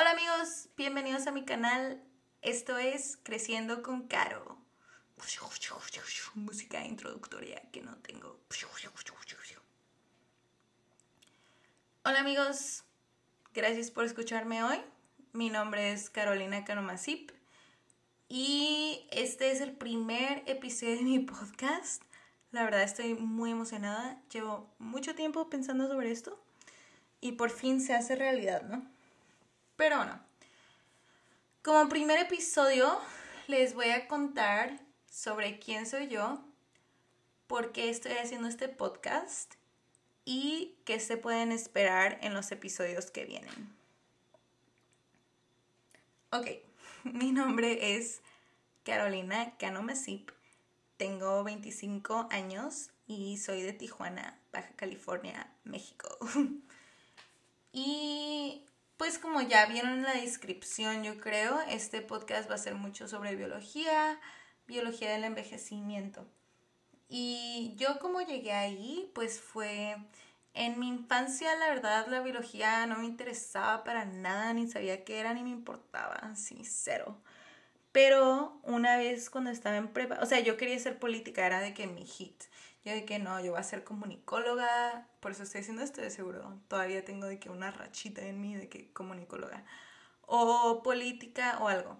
Hola amigos, bienvenidos a mi canal. Esto es Creciendo con Caro. Música introductoria que no tengo. Hola amigos, gracias por escucharme hoy. Mi nombre es Carolina Canomasip y este es el primer episodio de mi podcast. La verdad estoy muy emocionada. Llevo mucho tiempo pensando sobre esto y por fin se hace realidad, ¿no? Pero bueno, como primer episodio les voy a contar sobre quién soy yo, por qué estoy haciendo este podcast y qué se pueden esperar en los episodios que vienen. Ok, mi nombre es Carolina Canomasip, tengo 25 años y soy de Tijuana, Baja California, México. y pues como ya vieron en la descripción, yo creo, este podcast va a ser mucho sobre biología, biología del envejecimiento. Y yo como llegué ahí, pues fue en mi infancia, la verdad, la biología no me interesaba para nada, ni sabía qué era, ni me importaba, sincero. Pero una vez cuando estaba en prepa, o sea, yo quería ser política, era de que mi hit. Yo de que no, yo voy a ser comunicóloga, por eso estoy haciendo esto de seguro. Todavía tengo de que una rachita en mí de que comunicóloga. O política o algo.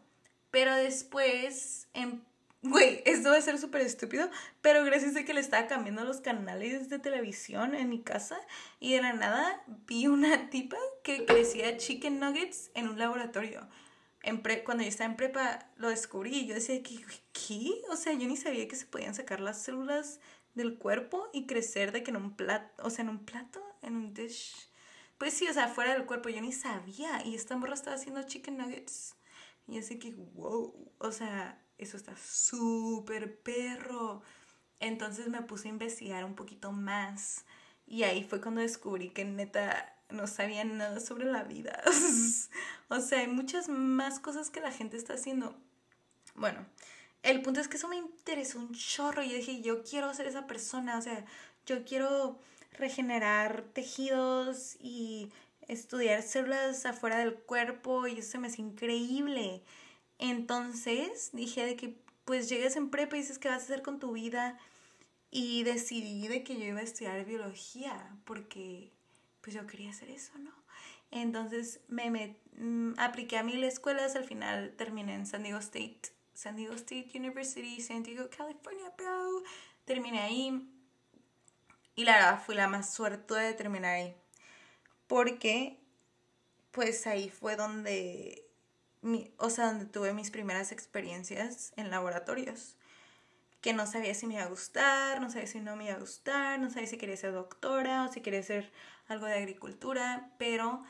Pero después, en... güey, esto va a ser súper estúpido, pero gracias a que le estaba cambiando los canales de televisión en mi casa y de la nada vi una tipa que crecía chicken nuggets en un laboratorio. En cuando yo estaba en prepa lo descubrí y yo decía, ¿qué? ¿qué? O sea, yo ni sabía que se podían sacar las células del cuerpo y crecer de que en un plato, o sea, en un plato, en un dish. Pues sí, o sea, fuera del cuerpo, yo ni sabía. Y esta morra estaba haciendo chicken nuggets. Y así que, wow, o sea, eso está súper perro. Entonces me puse a investigar un poquito más. Y ahí fue cuando descubrí que neta no sabía nada sobre la vida. o sea, hay muchas más cosas que la gente está haciendo. Bueno, el punto es que eso me interesó un chorro y dije, yo quiero ser esa persona, o sea, yo quiero regenerar tejidos y estudiar células afuera del cuerpo y eso me hace increíble. Entonces dije de que pues llegues en prepa y dices qué vas a hacer con tu vida y decidí de que yo iba a estudiar biología porque pues yo quería hacer eso, ¿no? Entonces me, me mm, apliqué a mil escuelas, al final terminé en San Diego State San Diego State University, San Diego, California, bro. Terminé ahí. Y la verdad fui la más suerte de terminar ahí. Porque, pues ahí fue donde, o sea, donde tuve mis primeras experiencias en laboratorios. Que no sabía si me iba a gustar, no sabía si no me iba a gustar, no sabía si quería ser doctora o si quería hacer algo de agricultura, pero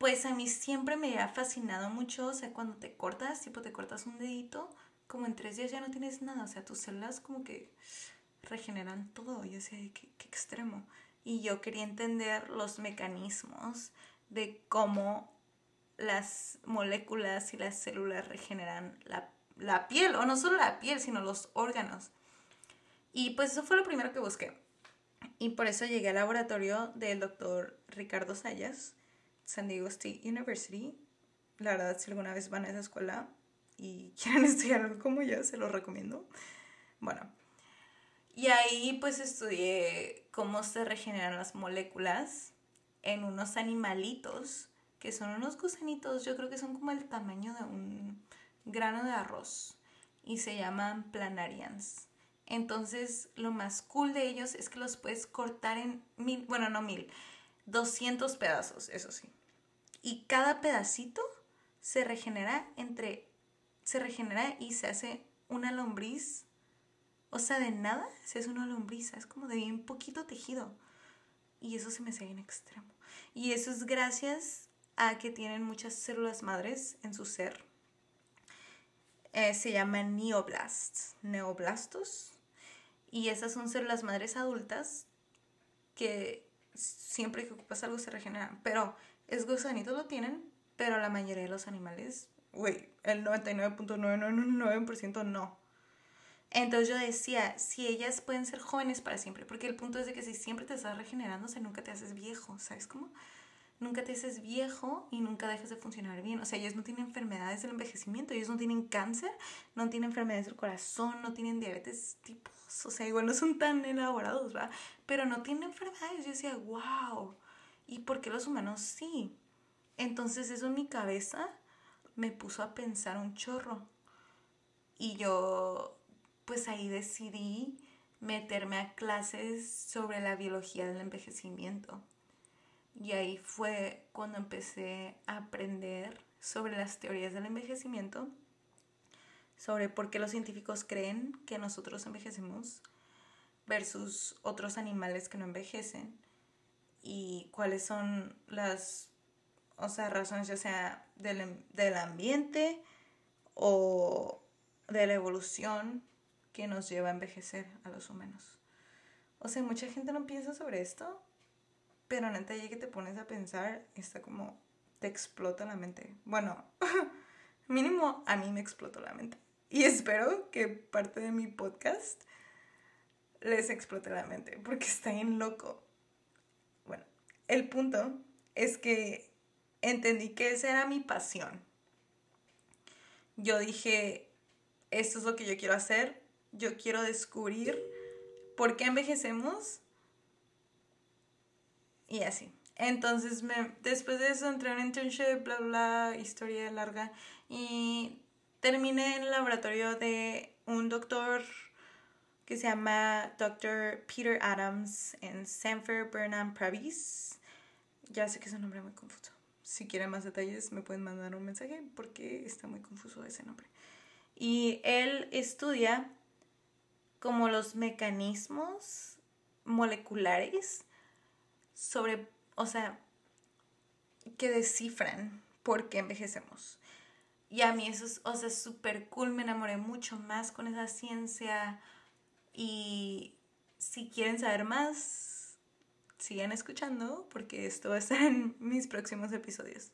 pues a mí siempre me ha fascinado mucho, o sea, cuando te cortas, tipo te cortas un dedito, como en tres días ya no tienes nada, o sea, tus células como que regeneran todo, y decía, qué, qué extremo. Y yo quería entender los mecanismos de cómo las moléculas y las células regeneran la, la piel, o no solo la piel, sino los órganos. Y pues eso fue lo primero que busqué. Y por eso llegué al laboratorio del doctor Ricardo Sayas, San Diego State University. La verdad, si alguna vez van a esa escuela y quieren estudiar algo como yo, se lo recomiendo. Bueno, y ahí pues estudié cómo se regeneran las moléculas en unos animalitos, que son unos gusanitos, yo creo que son como el tamaño de un grano de arroz, y se llaman planarians. Entonces, lo más cool de ellos es que los puedes cortar en mil, bueno, no mil, 200 pedazos, eso sí y cada pedacito se regenera entre se regenera y se hace una lombriz o sea de nada se hace una lombriz es como de bien poquito tejido. Y eso se me hace en extremo. Y eso es gracias a que tienen muchas células madres en su ser. Eh, se llaman neoblasts neoblastos. Y esas son células madres adultas que siempre que ocupas algo se regeneran. Pero es gusanitos lo tienen, pero la mayoría de los animales, güey, el 99.999% no. Entonces yo decía, si ellas pueden ser jóvenes para siempre, porque el punto es de que si siempre te estás regenerando, o nunca te haces viejo, ¿sabes cómo? nunca te haces viejo y nunca dejas de funcionar bien. O sea, ellos no tienen enfermedades del envejecimiento, ellos no tienen cáncer, no tienen enfermedades del corazón, no tienen diabetes tipos, o sea, igual no son tan elaborados, ¿verdad? Pero no tienen enfermedades. Yo decía, wow, ¿y por qué los humanos sí? Entonces eso en mi cabeza me puso a pensar un chorro. Y yo, pues ahí decidí meterme a clases sobre la biología del envejecimiento. Y ahí fue cuando empecé a aprender sobre las teorías del envejecimiento, sobre por qué los científicos creen que nosotros envejecemos versus otros animales que no envejecen y cuáles son las o sea, razones ya sea del, del ambiente o de la evolución que nos lleva a envejecer a los humanos. O sea, mucha gente no piensa sobre esto, pero neta, ya que te pones a pensar, está como, te explota la mente. Bueno, mínimo a mí me explotó la mente. Y espero que parte de mi podcast les explote la mente, porque está bien loco. El punto es que entendí que esa era mi pasión. Yo dije, esto es lo que yo quiero hacer, yo quiero descubrir por qué envejecemos y así. Entonces, me, después de eso entré en un internship, bla, bla, historia larga. Y terminé en el laboratorio de un doctor que se llama Dr. Peter Adams en Sanford Burnham Pravis. Ya sé que es un nombre muy confuso. Si quieren más detalles, me pueden mandar un mensaje porque está muy confuso ese nombre. Y él estudia como los mecanismos moleculares sobre, o sea, que descifran por qué envejecemos. Y a mí eso es, o sea, súper cool, me enamoré mucho más con esa ciencia. Y si quieren saber más, sigan escuchando porque esto va a estar en mis próximos episodios.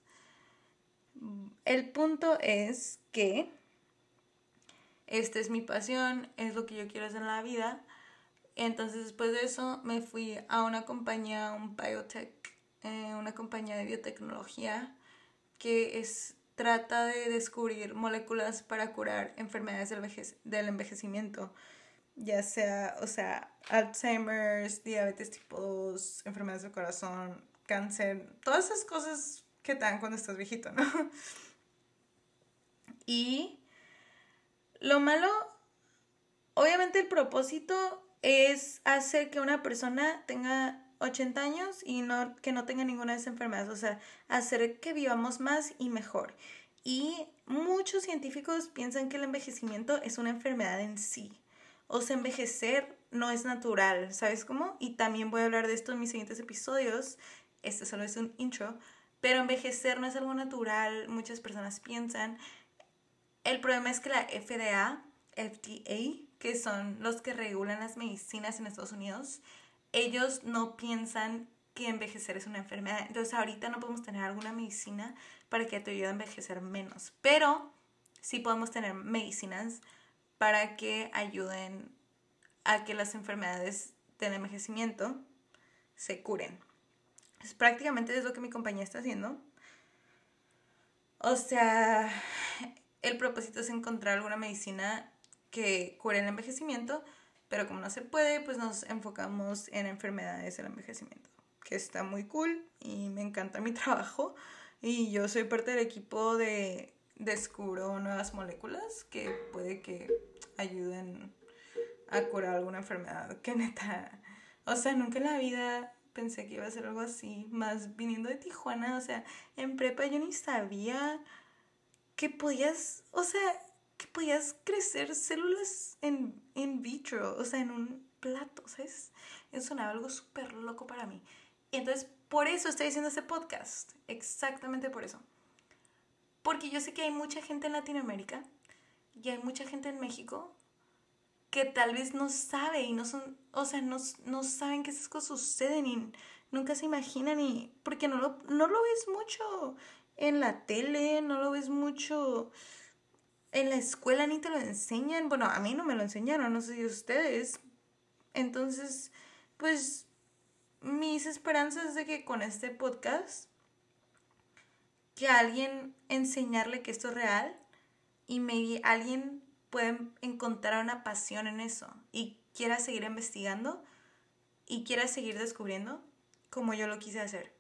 El punto es que esta es mi pasión, es lo que yo quiero hacer en la vida entonces después de eso me fui a una compañía, un biotech, eh, una compañía de biotecnología que es, trata de descubrir moléculas para curar enfermedades del, envejecimiento, ya sea, o sea, Alzheimer's, diabetes tipo 2, enfermedades del corazón, cáncer, todas esas cosas que te dan cuando estás viejito, ¿no? Y lo malo, obviamente el propósito es hacer que una persona tenga 80 años y no, que no tenga ninguna de esas enfermedades, o sea, hacer que vivamos más y mejor. Y muchos científicos piensan que el envejecimiento es una enfermedad en sí. O sea, envejecer no es natural, ¿sabes cómo? Y también voy a hablar de esto en mis siguientes episodios. Este solo es un intro. Pero envejecer no es algo natural, muchas personas piensan. El problema es que la FDA, FDA, que son los que regulan las medicinas en Estados Unidos, ellos no piensan que envejecer es una enfermedad. Entonces ahorita no podemos tener alguna medicina para que te ayude a envejecer menos, pero sí podemos tener medicinas para que ayuden a que las enfermedades del envejecimiento se curen. Es prácticamente es lo que mi compañía está haciendo. O sea, el propósito es encontrar alguna medicina que cure el envejecimiento, pero como no se puede, pues nos enfocamos en enfermedades del envejecimiento, que está muy cool y me encanta mi trabajo. Y yo soy parte del equipo de descubro nuevas moléculas que puede que ayuden a curar alguna enfermedad que neta, o sea, nunca en la vida pensé que iba a ser algo así, más viniendo de Tijuana, o sea, en prepa yo ni sabía que podías, o sea, que podías crecer células en, en vitro, o sea, en un plato, ¿sabes? Eso sonaba algo súper loco para mí. Y entonces, por eso estoy haciendo este podcast, exactamente por eso. Porque yo sé que hay mucha gente en Latinoamérica y hay mucha gente en México que tal vez no sabe y no son, o sea, no, no saben que esas cosas suceden y nunca se imaginan y porque no lo, no lo ves mucho en la tele, no lo ves mucho en la escuela ni te lo enseñan. Bueno, a mí no me lo enseñaron, no sé si ustedes. Entonces, pues mis esperanzas de que con este podcast que alguien enseñarle que esto es real y maybe alguien puede encontrar una pasión en eso y quiera seguir investigando y quiera seguir descubriendo como yo lo quise hacer.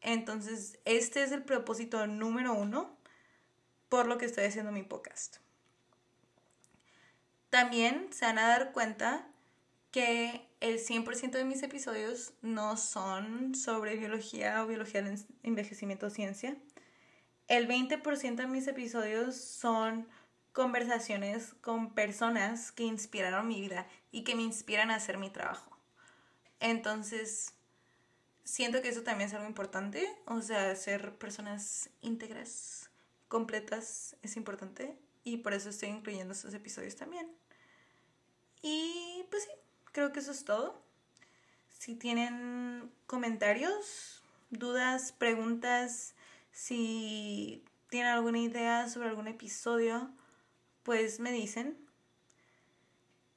Entonces, este es el propósito número uno por lo que estoy haciendo mi podcast. También se van a dar cuenta que el 100% de mis episodios no son sobre biología o biología de envejecimiento o ciencia. El 20% de mis episodios son conversaciones con personas que inspiraron mi vida y que me inspiran a hacer mi trabajo. Entonces, siento que eso también es algo importante. O sea, ser personas íntegras, completas, es importante. Y por eso estoy incluyendo estos episodios también. Y pues sí, creo que eso es todo. Si tienen comentarios, dudas, preguntas, si tienen alguna idea sobre algún episodio, pues me dicen.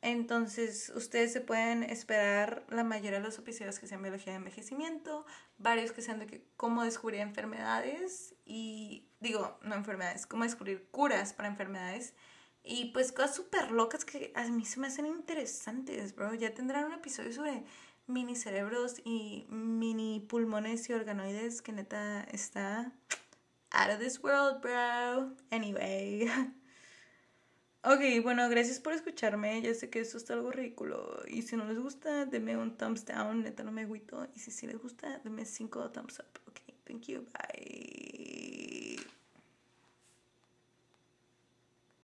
Entonces, ustedes se pueden esperar la mayoría de los episodios que sean biología de envejecimiento, varios que sean de cómo descubrir enfermedades y, digo, no enfermedades, cómo descubrir curas para enfermedades y pues cosas súper locas que a mí se me hacen interesantes, bro. Ya tendrán un episodio sobre mini cerebros y mini pulmones y organoides que neta está out of this world, bro. Anyway. Ok, bueno, gracias por escucharme. Ya sé que esto está algo ridículo. Y si no les gusta, denme un thumbs down. Neta, no me agüito. Y si sí les gusta, denme cinco thumbs up. Ok, thank you. Bye.